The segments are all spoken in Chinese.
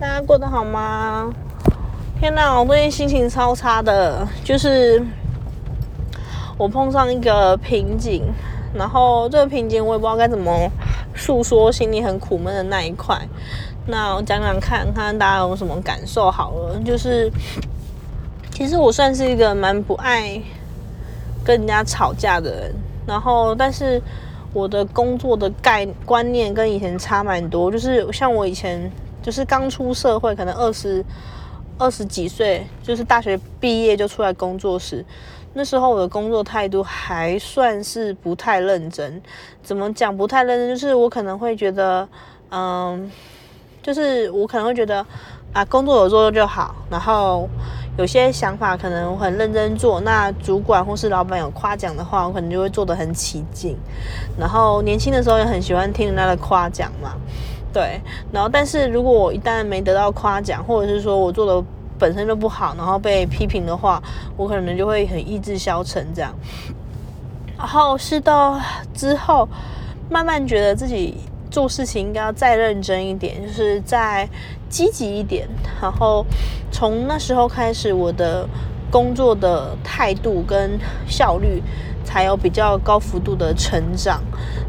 大家过得好吗？天哪，我最近心情超差的，就是我碰上一个瓶颈，然后这个瓶颈我也不知道该怎么诉说，心里很苦闷的那一块。那我讲讲看看大家有什么感受好了。就是其实我算是一个蛮不爱跟人家吵架的人，然后但是我的工作的概观念跟以前差蛮多，就是像我以前。就是刚出社会，可能二十二十几岁，就是大学毕业就出来工作时，那时候我的工作态度还算是不太认真。怎么讲不太认真？就是我可能会觉得，嗯，就是我可能会觉得啊，工作有做就好。然后有些想法可能很认真做，那主管或是老板有夸奖的话，我可能就会做得很起劲。然后年轻的时候也很喜欢听人家的夸奖嘛。对，然后但是如果我一旦没得到夸奖，或者是说我做的本身就不好，然后被批评的话，我可能就会很意志消沉这样。然后是到之后，慢慢觉得自己做事情应该要再认真一点，就是再积极一点。然后从那时候开始，我的工作的态度跟效率。才有比较高幅度的成长，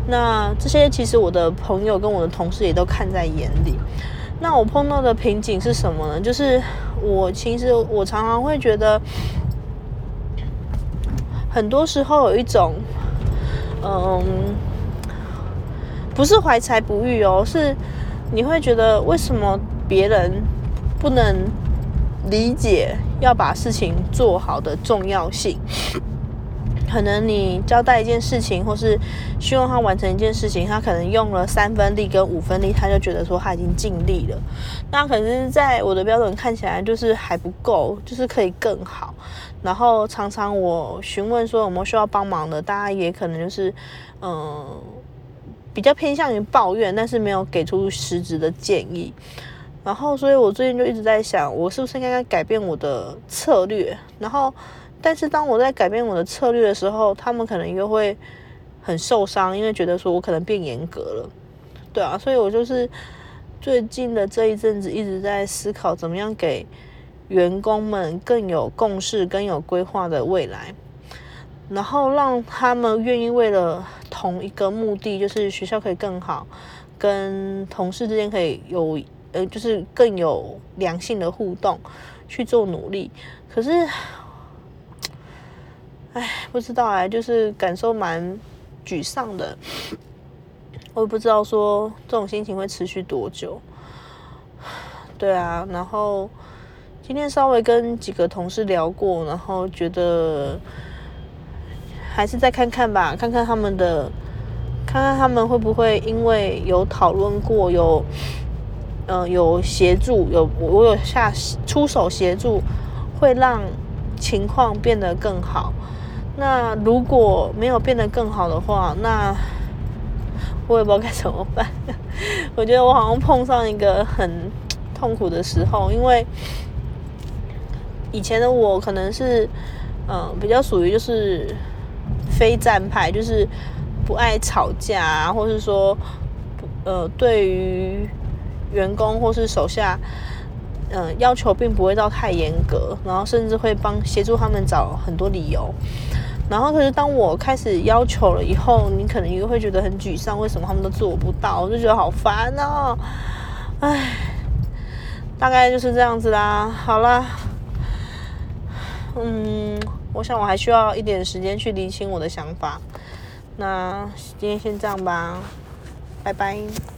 那这些其实我的朋友跟我的同事也都看在眼里。那我碰到的瓶颈是什么呢？就是我其实我常常会觉得，很多时候有一种，嗯，不是怀才不遇哦，是你会觉得为什么别人不能理解要把事情做好的重要性。可能你交代一件事情，或是希望他完成一件事情，他可能用了三分力跟五分力，他就觉得说他已经尽力了。那可是在我的标准看起来就是还不够，就是可以更好。然后常常我询问说有没有需要帮忙的，大家也可能就是嗯比较偏向于抱怨，但是没有给出实质的建议。然后所以我最近就一直在想，我是不是应该改变我的策略？然后。但是当我在改变我的策略的时候，他们可能又会很受伤，因为觉得说我可能变严格了，对啊，所以我就是最近的这一阵子一直在思考，怎么样给员工们更有共识、更有规划的未来，然后让他们愿意为了同一个目的，就是学校可以更好，跟同事之间可以有呃，就是更有良性的互动去做努力，可是。唉，不知道哎，就是感受蛮沮丧的。我也不知道说这种心情会持续多久。对啊，然后今天稍微跟几个同事聊过，然后觉得还是再看看吧，看看他们的，看看他们会不会因为有讨论过，有嗯有协助，有我有下出手协助，会让情况变得更好。那如果没有变得更好的话，那我也不知道该怎么办。我觉得我好像碰上一个很痛苦的时候，因为以前的我可能是嗯比较属于就是非战派，就是不爱吵架，或是说呃对于员工或是手下。嗯，要求并不会到太严格，然后甚至会帮协助他们找很多理由。然后，可是当我开始要求了以后，你可能又会觉得很沮丧，为什么他们都做不到？我就觉得好烦哦，唉，大概就是这样子啦。好啦，嗯，我想我还需要一点时间去理清我的想法。那今天先这样吧，拜拜。